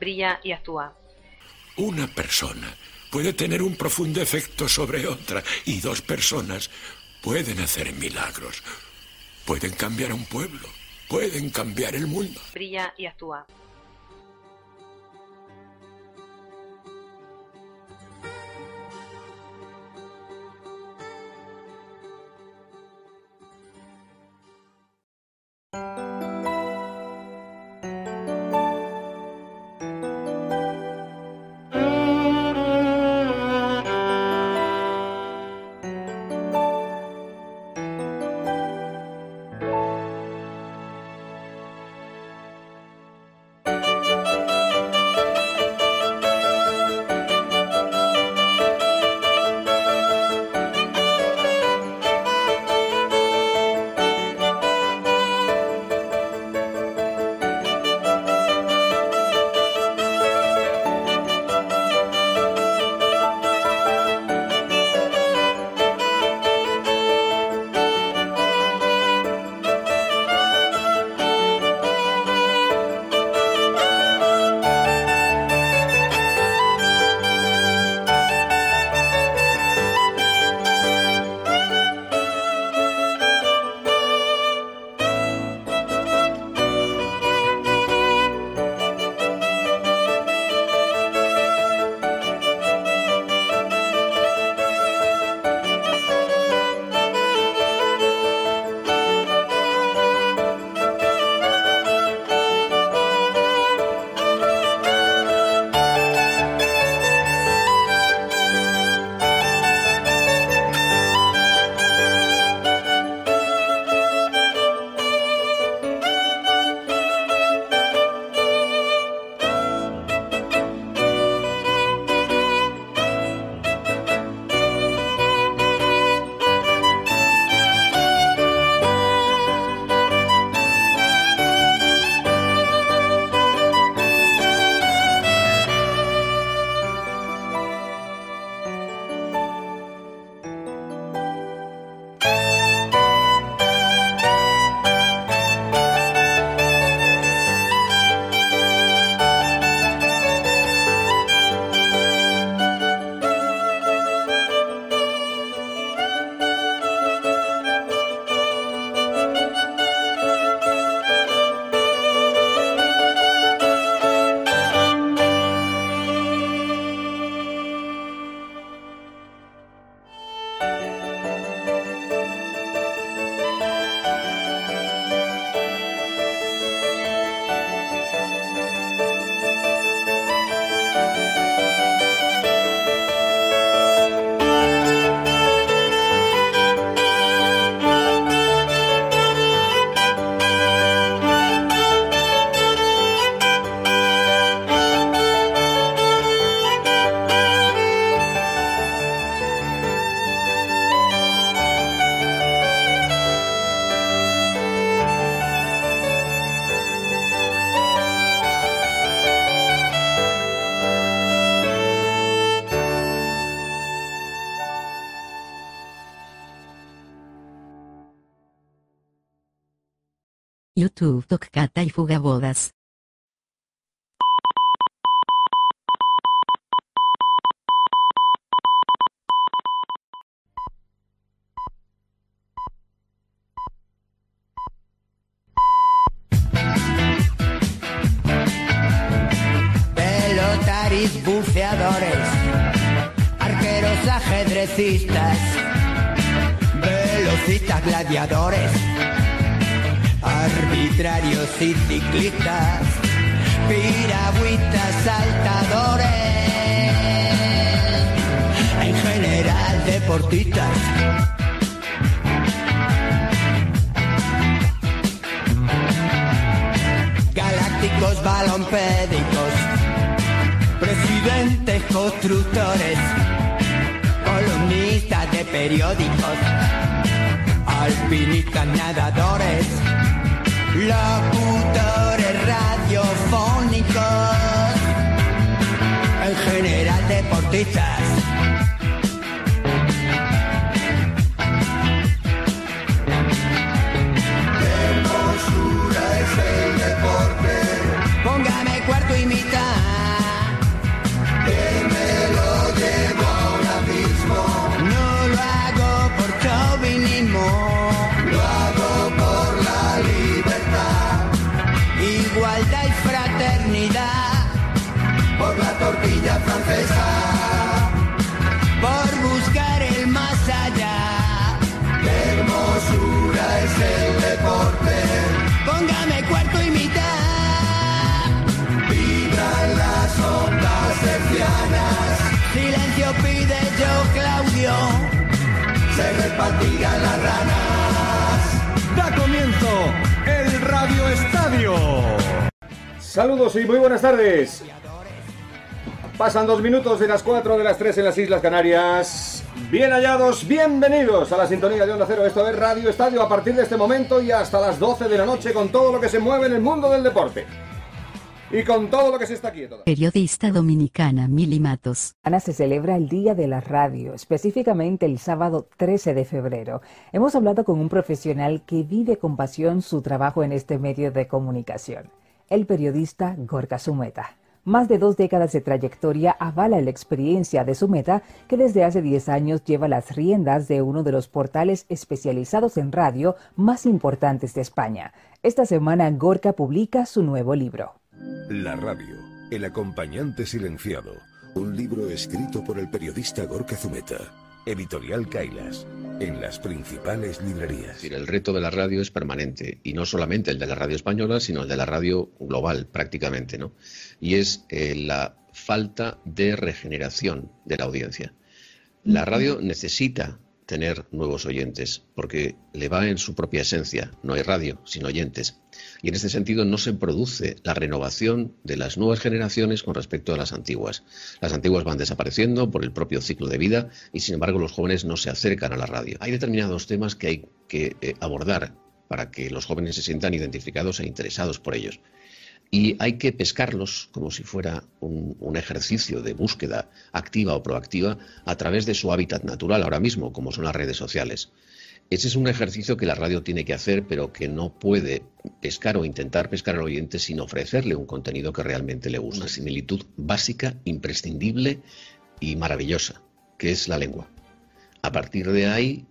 brilla y actúa. Una persona puede tener un profundo efecto sobre otra y dos personas pueden hacer milagros. Pueden cambiar a un pueblo, pueden cambiar el mundo. Brilla y actúa. YouTube Tocata y Fugabodas. Pelotaris buceadores, arqueros ajedrecistas, velocistas gladiadores, arbitrarios y ciclistas, piragüitas saltadores, en general deportistas. Galácticos balompédicos, presidentes constructores, columnistas de periódicos, alpinistas nadadores, locutores radiofónicos, en general deportistas. Hermosura es el deporte. Póngame cuarto y mitad. Las ranas. Da comienzo el Radio Estadio. Saludos y muy buenas tardes. Pasan dos minutos de las cuatro de las tres en las Islas Canarias. Bien hallados, bienvenidos a la sintonía de Onda Cero. Esto es Radio Estadio a partir de este momento y hasta las 12 de la noche con todo lo que se mueve en el mundo del deporte. Y con todo lo que se está quieto. Periodista dominicana Mili Matos. Ana se celebra el Día de la Radio, específicamente el sábado 13 de febrero. Hemos hablado con un profesional que vive con pasión su trabajo en este medio de comunicación, el periodista Gorka Sumeta. Más de dos décadas de trayectoria avala la experiencia de Sumeta, que desde hace 10 años lleva las riendas de uno de los portales especializados en radio más importantes de España. Esta semana Gorka publica su nuevo libro. La radio, el acompañante silenciado. Un libro escrito por el periodista Gorka Zumeta. Editorial Kailas. En las principales librerías. Es decir, el reto de la radio es permanente. Y no solamente el de la radio española, sino el de la radio global, prácticamente, ¿no? Y es eh, la falta de regeneración de la audiencia. La radio necesita tener nuevos oyentes, porque le va en su propia esencia. No hay radio sin oyentes. Y en este sentido no se produce la renovación de las nuevas generaciones con respecto a las antiguas. Las antiguas van desapareciendo por el propio ciclo de vida y sin embargo los jóvenes no se acercan a la radio. Hay determinados temas que hay que eh, abordar para que los jóvenes se sientan identificados e interesados por ellos. Y hay que pescarlos como si fuera un, un, ejercicio de búsqueda activa o proactiva a través de su hábitat natural ahora mismo, como son las redes sociales. Ese es un ejercicio que la radio tiene que hacer, pero que no puede pescar o intentar pescar al oyente sin ofrecerle un contenido que realmente le gusta. Una similitud básica, imprescindible y maravillosa, que es la lengua. A partir de ahí,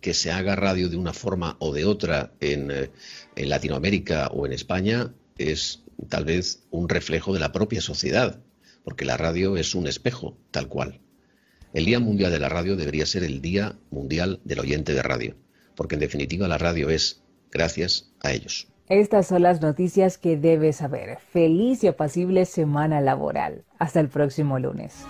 que se haga radio de una forma o de otra en, en Latinoamérica o en España es tal vez un reflejo de la propia sociedad, porque la radio es un espejo, tal cual. El Día Mundial de la Radio debería ser el Día Mundial del Oyente de Radio, porque en definitiva la radio es gracias a ellos. Estas son las noticias que debes saber. Feliz y apacible semana laboral. Hasta el próximo lunes.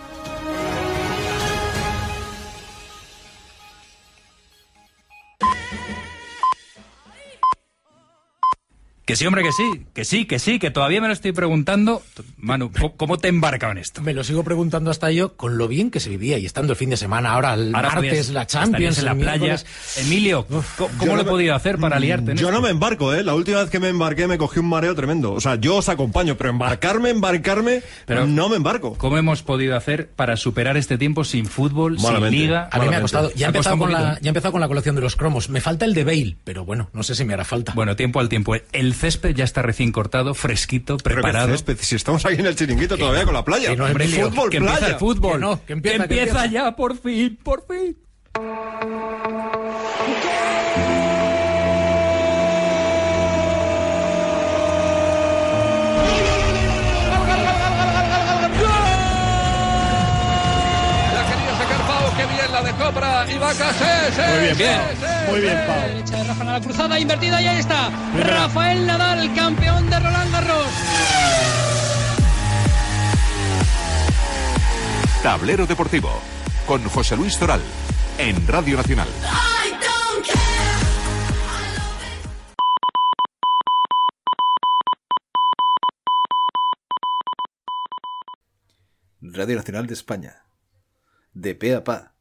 Que sí, hombre, que sí, que sí, que sí, que todavía me lo estoy preguntando. Manu, ¿cómo te embarcado en esto? Me lo sigo preguntando hasta yo con lo bien que se vivía y estando el fin de semana, ahora el Ahora martes, podías- la Champions, en la playa. miércoles. Emilio, ¿cómo, lo no he podido hacer para liarte en Yo esto? no me embarco, ¿eh? La última vez que me embarqué me cogí un mareo tremendo. O sea, yo os acompaño, pero embarcarme, embarcarme, Pero- no me embarco. ¿Cómo hemos podido hacer para superar este tiempo sin fútbol, Malamente. sin liga? A mí me ha costado. Ya he, empezado con la, ya he empezado con la colección de los cromos. Me falta el de Bale, pero bueno, no sé si me hará falta. Bueno, tiempo al tiempo. El césped ya está recién cortado, fresquito, Pero qué preparado. césped, si estamos aquí en el chiringuito todavía con la playa. que no, fútbol, que playa. empieza el fútbol. Que no, que empieza, que empieza. ya, por fin, por fin. Muy bien, Bien. Muy bien, Pau. derecha de Rafa Nadal cruzada invertida y ahí está Rafael Nadal campeón de Roland Garros Tablero Deportivo con José Luis Toral en Radio Nacional. Radio Nacional de España. De pe a pa.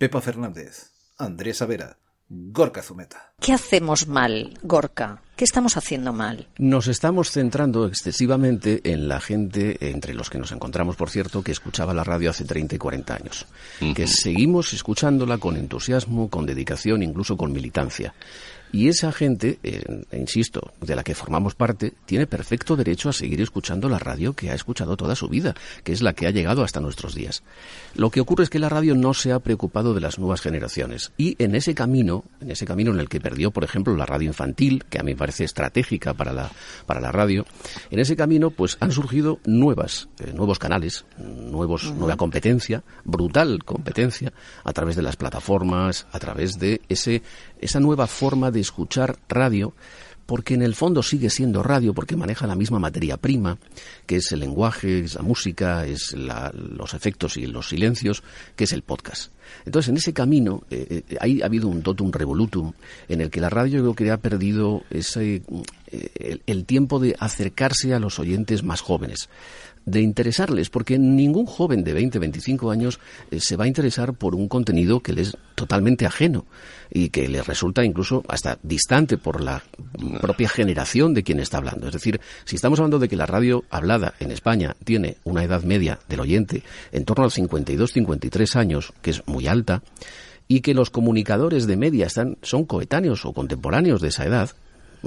Pepa Fernández, Andrés Savera, Gorka Zumeta. ¿Qué hacemos mal, Gorka? ¿Qué estamos haciendo mal? Nos estamos centrando excesivamente en la gente, entre los que nos encontramos, por cierto, que escuchaba la radio hace 30 y 40 años. Que seguimos escuchándola con entusiasmo, con dedicación, incluso con militancia. Y esa gente, eh, insisto, de la que formamos parte, tiene perfecto derecho a seguir escuchando la radio que ha escuchado toda su vida, que es la que ha llegado hasta nuestros días. Lo que ocurre es que la radio no se ha preocupado de las nuevas generaciones. Y en ese camino, en ese camino en el que perdió, por ejemplo, la radio infantil, que a mí me parece estratégica para la, para la radio, en ese camino, pues han surgido nuevas, eh, nuevos canales, nuevos, nueva competencia, brutal competencia, a través de las plataformas, a través de ese, esa nueva forma de escuchar radio porque en el fondo sigue siendo radio, porque maneja la misma materia prima, que es el lenguaje, es la música, es los efectos y los silencios, que es el podcast. Entonces, en ese camino, eh, eh, ahí ha habido un totum revolutum en el que la radio creo que ha perdido ese, eh, el tiempo de acercarse a los oyentes más jóvenes de interesarles, porque ningún joven de 20, 25 años eh, se va a interesar por un contenido que le es totalmente ajeno y que le resulta incluso hasta distante por la propia generación de quien está hablando. Es decir, si estamos hablando de que la radio hablada en España tiene una edad media del oyente en torno a los 52, 53 años, que es muy alta, y que los comunicadores de media están, son coetáneos o contemporáneos de esa edad,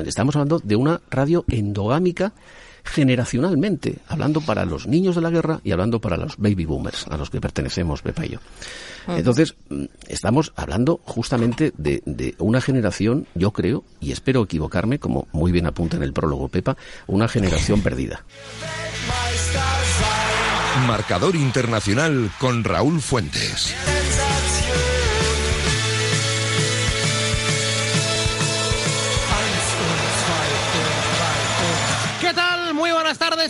estamos hablando de una radio endogámica generacionalmente, hablando para los niños de la guerra y hablando para los baby boomers, a los que pertenecemos Pepa y yo. Entonces, mm, estamos hablando justamente de, de, una generación, yo creo, y espero equivocarme, como muy bien apunta en el prólogo Pepa, una generación perdida. Marcador internacional con Raúl Fuentes.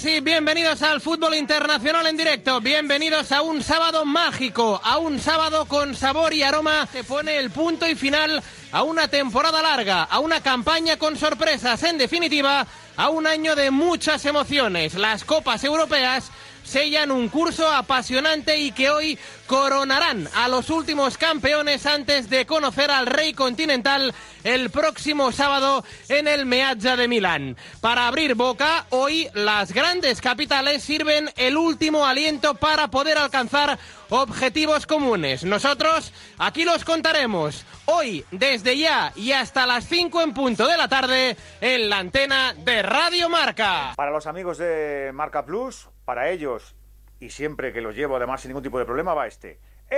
Bienvenidos al fútbol internacional en directo. Bienvenidos a un sábado mágico, a un sábado con sabor y aroma que pone el punto y final a una temporada larga, a una campaña con sorpresas, en definitiva, a un año de muchas emociones. Las copas europeas sellan un curso apasionante y que hoy coronarán a los últimos campeones antes de conocer al rey continental el próximo sábado en el Meazza de Milán. Para abrir boca, hoy las grandes capitales sirven el último aliento para poder alcanzar objetivos comunes. Nosotros aquí los contaremos hoy desde ya y hasta las 5 en punto de la tarde en la antena de Radio Marca. Para los amigos de Marca Plus, para ellos, y siempre que los llevo además sin ningún tipo de problema, va este. El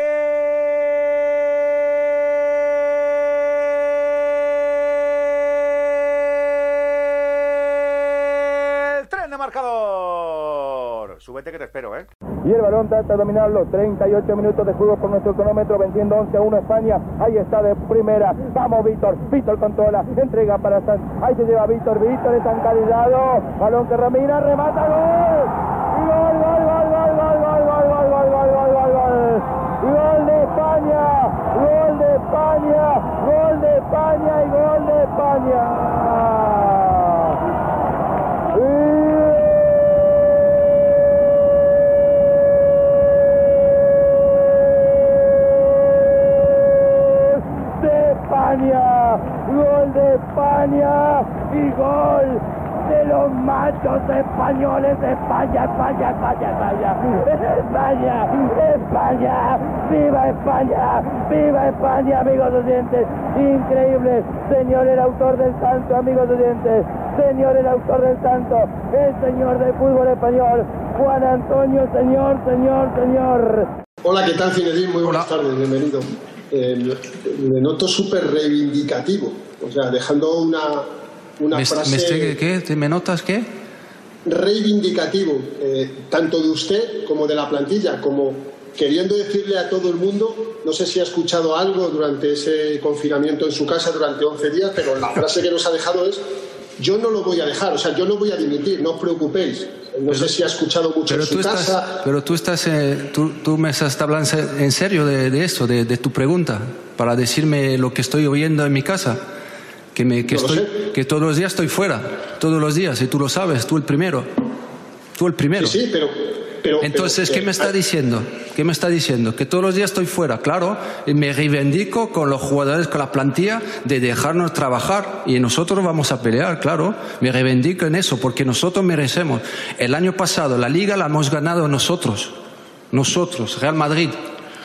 tren de marcador. Súbete que te espero, ¿eh? Y el balón trata de dominarlo. 38 minutos de juego por nuestro cronómetro, venciendo 11 a 1 España. Ahí está de primera. Vamos, Víctor. Víctor controla. Entrega para San. Ahí se lleva Víctor. Víctor es encadillado. Balón que Ramina. Remata. Gol españoles, España, España, España, España, España, España, viva España, viva España, amigos oyentes, increíble, señor el autor del santo, amigos oyentes, señor el autor del santo, el señor del fútbol español, Juan Antonio, señor, señor, señor. Hola, ¿qué tal, Zinedine? Muy buenas tardes, bienvenido. Eh, me noto súper reivindicativo, o sea, dejando una, una ¿Me, frase... ¿qué? ¿Me notas qué? Reivindicativo, eh, tanto de usted como de la plantilla, como queriendo decirle a todo el mundo, no sé si ha escuchado algo durante ese confinamiento en su casa durante 11 días, pero la frase que nos ha dejado es, yo no lo voy a dejar, o sea, yo no voy a dimitir, no os preocupéis. No sé si ha escuchado mucho pero en su tú casa. Estás, pero tú estás, eh, tú, tú, me estás hablando en serio de, de eso, de, de tu pregunta, para decirme lo que estoy oyendo en mi casa que, me, que, estoy, que todos los días estoy fuera, todos los días, y tú lo sabes, tú el primero, tú el primero. Sí, sí pero, pero Entonces, pero, ¿qué me está diciendo? ¿Qué me está diciendo? Que todos los días estoy fuera, claro, y me reivindico con los jugadores, con la plantilla, de dejarnos trabajar, y nosotros vamos a pelear, claro, me reivindico en eso, porque nosotros merecemos. El año pasado la liga la hemos ganado nosotros, nosotros, Real Madrid.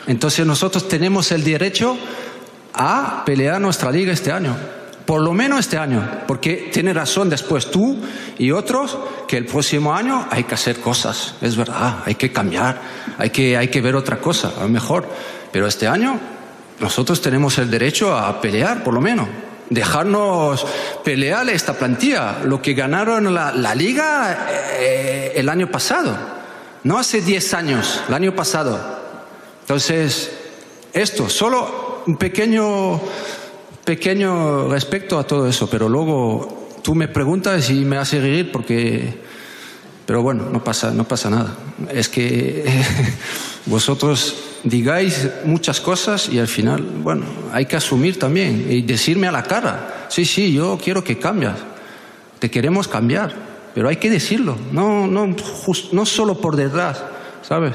Entonces nosotros tenemos el derecho a pelear nuestra liga este año por lo menos este año, porque tiene razón después tú y otros que el próximo año hay que hacer cosas, es verdad, hay que cambiar, hay que, hay que ver otra cosa, a lo mejor, pero este año nosotros tenemos el derecho a pelear, por lo menos, dejarnos pelear esta plantilla, lo que ganaron la, la liga eh, el año pasado, no hace 10 años, el año pasado. Entonces, esto, solo un pequeño pequeño respecto a todo eso, pero luego tú me preguntas y me haces reír porque... Pero bueno, no pasa, no pasa nada. Es que vosotros digáis muchas cosas y al final, bueno, hay que asumir también y decirme a la cara, sí, sí, yo quiero que cambies, te queremos cambiar, pero hay que decirlo, no, no, no solo por detrás, ¿sabes?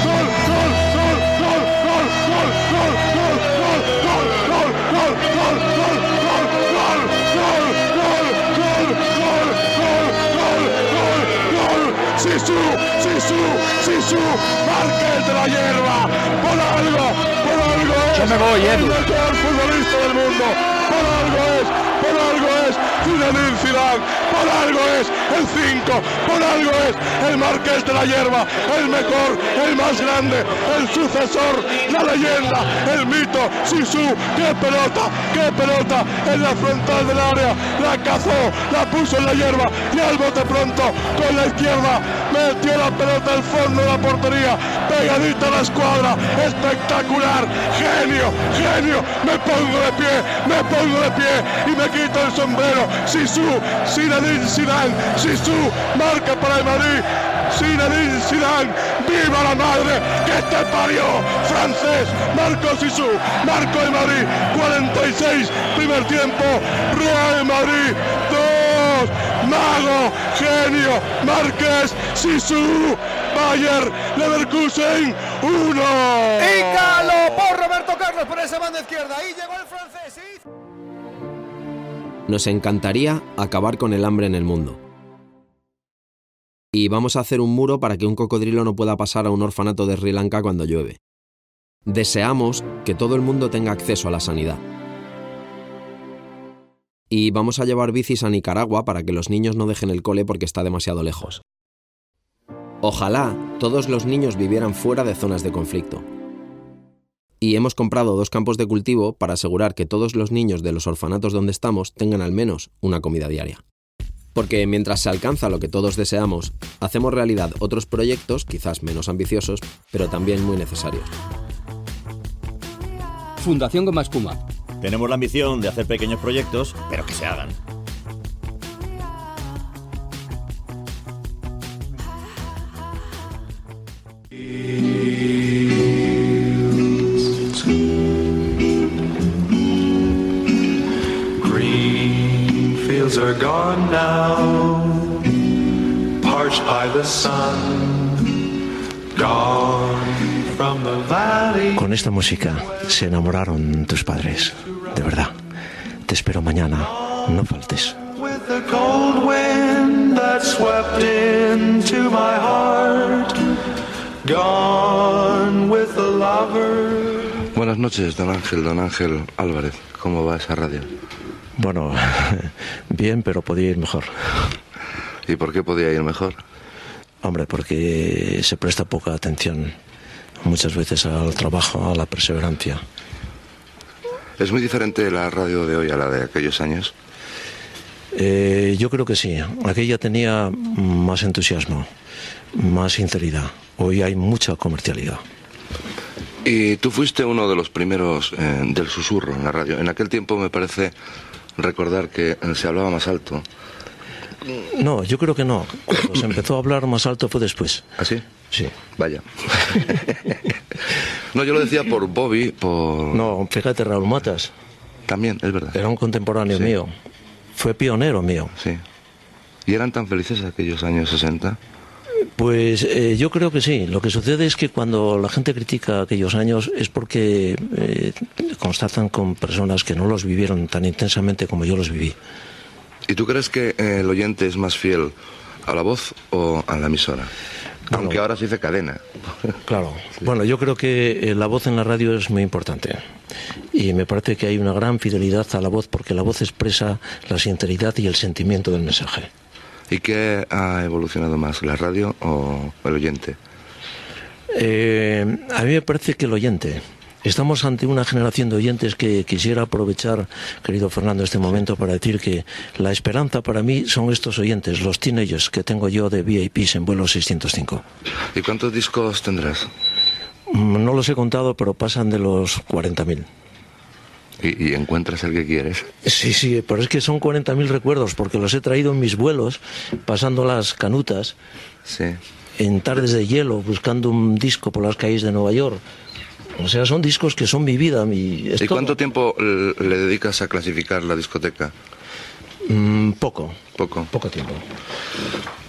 Sisu, Sisu, Márquez de la hierba, por algo, por algo es. Yo me voy, el Edu. mejor futbolista del mundo, por algo es, por algo es Zinedine Zidane, por algo es el 5, por algo es el Marqués de la hierba, el mejor, el más grande, el sucesor, la leyenda, el mito, Sisu, qué pelota, qué pelota en la frontal del área, la cazó, la puso en la hierba y al bote pronto con la izquierda metió la pelota al fondo de la portería, pegadita a la escuadra, espectacular, genio, genio, me pongo de pie, me pongo de pie y me quito el sombrero, Sisu, Zinedine Zidane, Sisu, marca para el Madrid, Zinedine Zidane, viva la madre que te parió, francés, Marco Sisu, Marco el Madrid, 46, primer tiempo, Real Madrid, 2, Mago, genio, Márquez, Sisu, Bayer, Leverkusen, 1. Y Galo por Roberto Carlos por esa banda izquierda. Ahí llegó el francés. Nos encantaría acabar con el hambre en el mundo. Y vamos a hacer un muro para que un cocodrilo no pueda pasar a un orfanato de Sri Lanka cuando llueve. Deseamos que todo el mundo tenga acceso a la sanidad. Y vamos a llevar bicis a Nicaragua para que los niños no dejen el cole porque está demasiado lejos. Ojalá todos los niños vivieran fuera de zonas de conflicto. Y hemos comprado dos campos de cultivo para asegurar que todos los niños de los orfanatos donde estamos tengan al menos una comida diaria. Porque mientras se alcanza lo que todos deseamos, hacemos realidad otros proyectos, quizás menos ambiciosos, pero también muy necesarios. Fundación Goma Espuma. Tenemos la ambición de hacer pequeños proyectos, pero que se hagan. Fields are gone now, parched by the sun, gone from the valley. Con esta música se enamoraron tus padres, de verdad. Te espero mañana, no faltes. With the cold wind that swept into my heart, gone with the lover. Buenas noches, don Ángel, don Ángel Álvarez. ¿Cómo va esa radio? Bueno, bien, pero podía ir mejor. ¿Y por qué podía ir mejor? Hombre, porque se presta poca atención muchas veces al trabajo, a la perseverancia. ¿Es muy diferente la radio de hoy a la de aquellos años? Eh, yo creo que sí. Aquella tenía más entusiasmo, más sinceridad. Hoy hay mucha comercialidad. Y tú fuiste uno de los primeros eh, del susurro en la radio. En aquel tiempo me parece recordar que se hablaba más alto. No, yo creo que no. Cuando se empezó a hablar más alto fue después. ¿Ah, sí? Sí. Vaya. no, yo lo decía por Bobby, por... No, fíjate, Raúl Matas. También, es verdad. Era un contemporáneo Sí. mío. Fue pionero mío. Sí. ¿Y eran tan felices aquellos años 60? Pues eh, yo creo que sí. Lo que sucede es que cuando la gente critica aquellos años es porque eh, constatan con personas que no los vivieron tan intensamente como yo los viví. ¿Y tú crees que eh, el oyente es más fiel a la voz o a la emisora? Aunque ahora se dice cadena. Claro. Bueno, yo creo que eh, la voz en la radio es muy importante. Y me parece que hay una gran fidelidad a la voz porque la voz expresa la sinceridad y el sentimiento del mensaje. ¿Y qué ha evolucionado más, la radio o el oyente? Eh, a mí me parece que el oyente. Estamos ante una generación de oyentes que quisiera aprovechar, querido Fernando, este momento para decir que la esperanza para mí son estos oyentes, los teenagers que tengo yo de VIPs en vuelo 605. ¿Y cuántos discos tendrás? Mm, No los he contado, pero pasan de los 40.000. ¿Y, y encuentras el que quieres? Sí, sí, pero es que son 40.000 recuerdos porque los he traído en mis vuelos, pasando las canutas, Sí. en tardes de hielo, buscando un disco por las calles de Nueva York. O sea, son discos que son mi vida. Mi, ¿Y cuánto tiempo le dedicas a clasificar la discoteca? Mm, poco. Poco. Poco tiempo.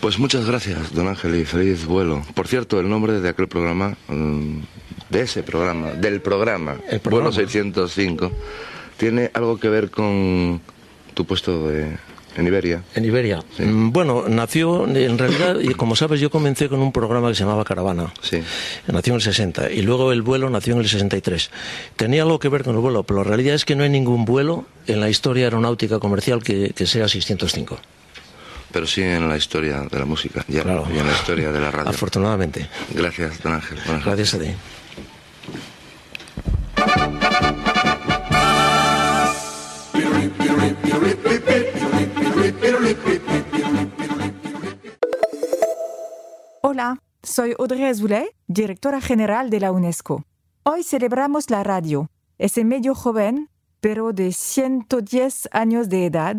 Pues muchas gracias, don Ángel, y feliz vuelo. Por cierto, el nombre de aquel programa, mm, de ese programa, del programa, programa. vuelo 605, tiene algo que ver con tu puesto de- en Iberia. En Iberia. Mm, Bueno, nació, en realidad, y como sabes, yo comencé con un programa que se llamaba Caravana. Sí. Nació en el 60 y luego el vuelo nació en el 63. Tenía algo que ver con el vuelo, pero la realidad es que no hay ningún vuelo en la historia aeronáutica comercial que, que sea 605. Pero sí en la historia de la música ya, y en la historia de la radio. Afortunadamente. Gracias, don Ángel. Gracias a ti. Hola, soy Audrey Azoulay, directora general de la UNESCO. Hoy celebramos la radio, ese medio joven, pero de 110 años de edad,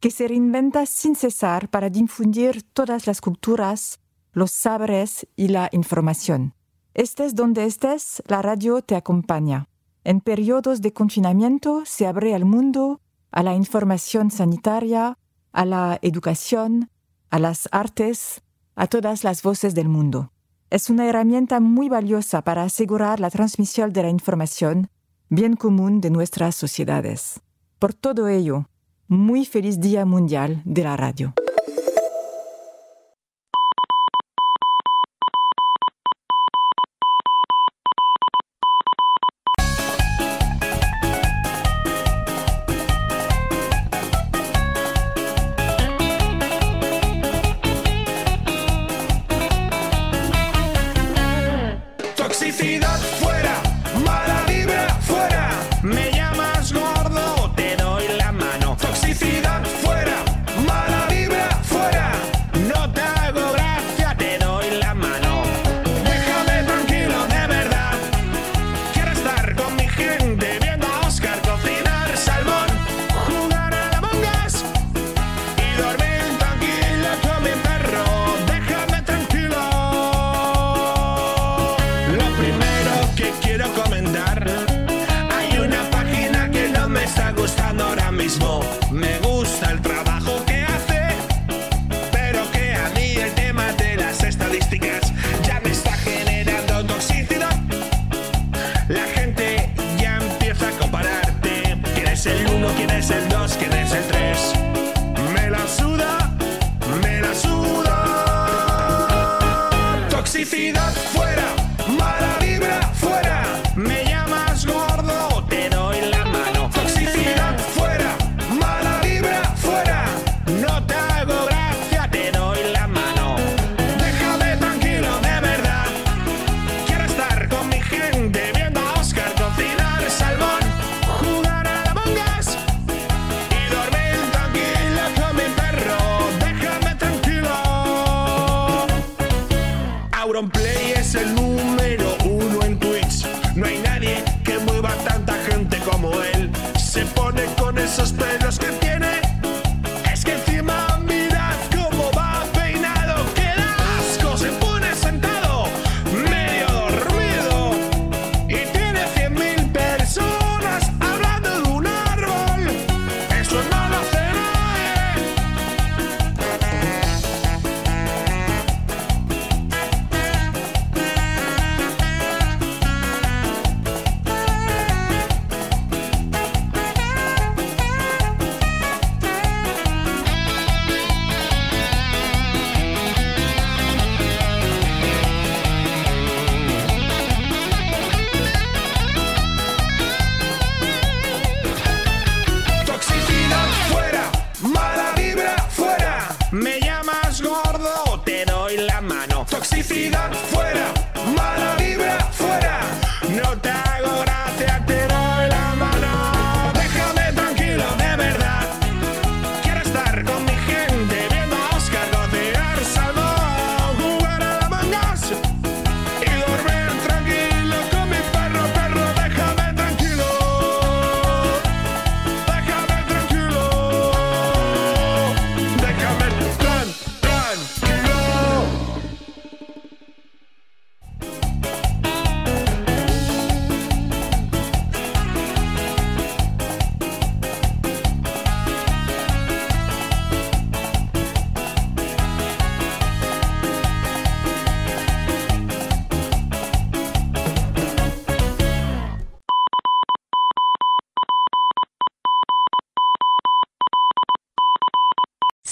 que se reinventa sin cesar para difundir todas las culturas, los saberes y la información. Estés donde estés, la radio te acompaña. En periodos de confinamiento se abre al mundo, a la información sanitaria, a la educación, a las artes, a todas las voces del mundo. Es una herramienta muy valiosa para asegurar la transmisión de la información, bien común de nuestras sociedades. Por todo ello, muy feliz Día Mundial de la Radio. Toxicidad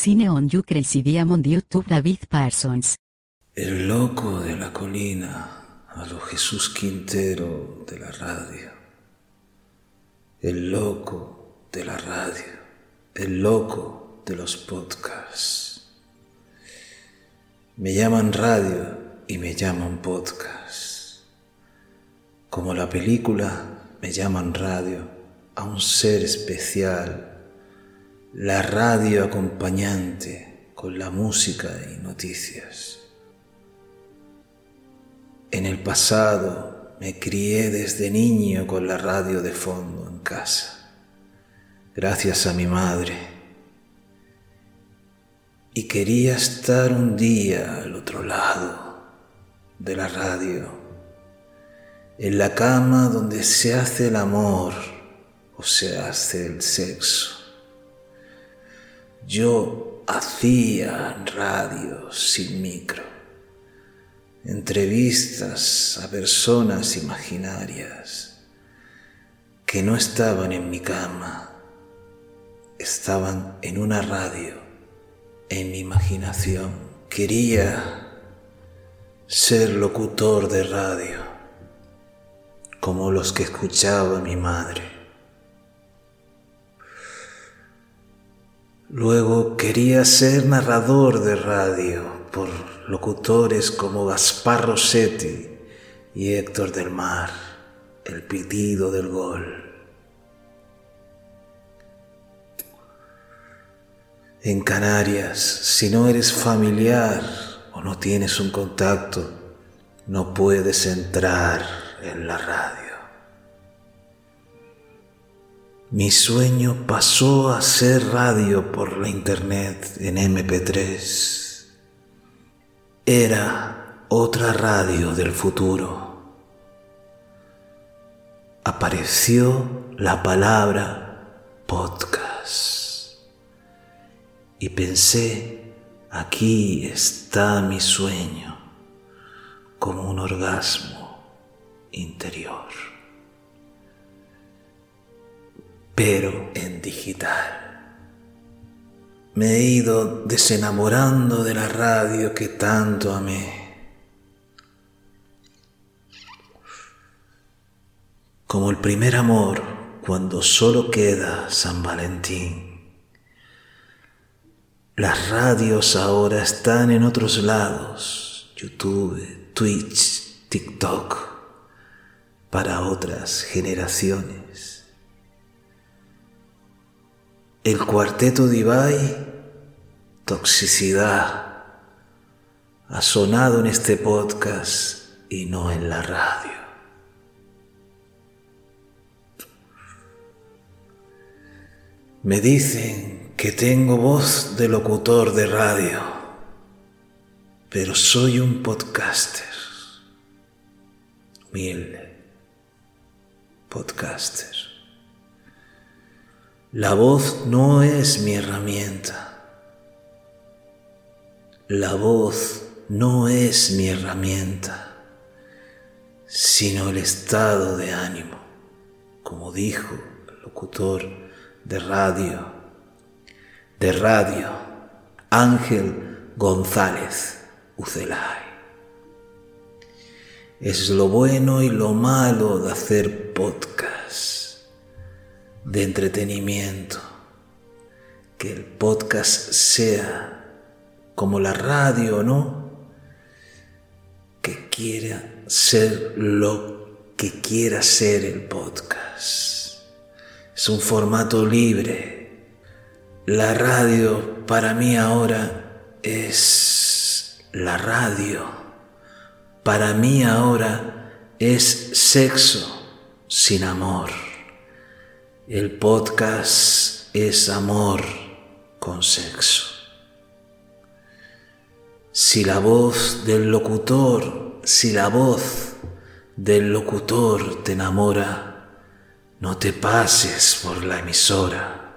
Cine on You Crazy Diamond YouTube David Parsons. El loco de la colina, a lo Jesús Quintero de la radio. El loco de la radio. El loco de los podcasts. Me llaman radio y me llaman podcast. Como la película, me llaman radio a un ser especial. La radio acompañante con la música y noticias. En el pasado me crié desde niño con la radio de fondo en casa, gracias a mi madre. Y quería estar un día al otro lado de la radio, en la cama donde se hace el amor o se hace el sexo. Yo hacía radio sin micro entrevistas a personas imaginarias que no estaban en mi cama, estaban en una radio, en mi imaginación. Quería ser locutor de radio, como los que escuchaba mi madre. Luego quería ser narrador de radio por locutores como Gaspar Rossetti y Héctor del Mar, el pitido del gol. En Canarias, si no eres familiar o no tienes un contacto, no puedes entrar en la radio. Mi sueño pasó a ser radio por la internet en MP3. Era otra radio del futuro. Apareció la palabra podcast. Y pensé, aquí está mi sueño, como un orgasmo interior. Pero en digital. Me he ido desenamorando de la radio que tanto amé. Como el primer amor cuando solo queda San Valentín. Las radios ahora están en otros lados, YouTube, Twitch, TikTok, para otras generaciones. El cuarteto de Ibai, toxicidad, ha sonado en este podcast y no en la radio. Me dicen que tengo voz de locutor de radio, pero soy un podcaster. Humilde. Podcaster. La voz no es mi herramienta. La voz no es mi herramienta, sino el estado de ánimo, como dijo el locutor de radio, de radio, Ángel González Ucelay. Es lo bueno y lo malo de hacer podcast, de entretenimiento, que el podcast sea como la radio, ¿no? que quiera ser lo que quiera ser el podcast. Es un formato libre. La radio para mí ahora es la radio. Para mí ahora es sexo sin amor. El podcast es amor con sexo. Si la voz del locutor, si la voz del locutor te enamora, no te pases por la emisora.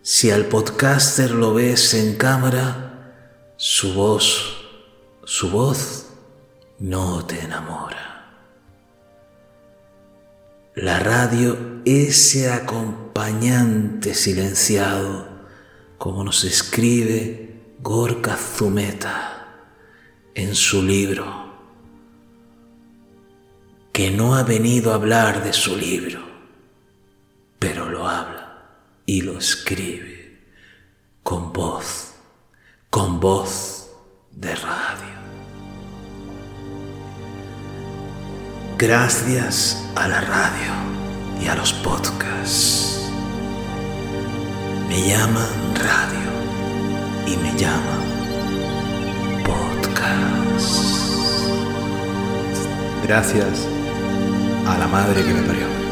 Si al podcaster lo ves en cámara, su voz, su voz no te enamora. La radio, ese acompañante silenciado, como nos escribe Gorka Zumeta en su libro, que no ha venido a hablar de su libro, pero lo habla y lo escribe con voz, con voz de radio. Gracias a la radio y a los podcasts. Me llaman radio y me llama podcast. Gracias a la madre que me parió.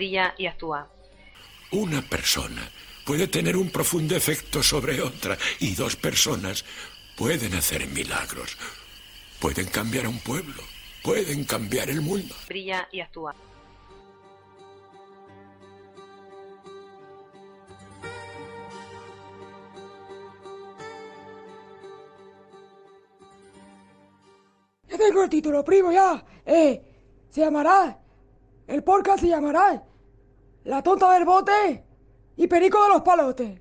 Brilla y actúa. Una persona puede tener un profundo efecto sobre otra y dos personas pueden hacer milagros. Pueden cambiar a un pueblo, pueden cambiar el mundo. Brilla y actúa. Ya tengo el título, primo, ya. Eh, se llamará. El podcast se llamará. La tonta del bote y Perico de los palotes.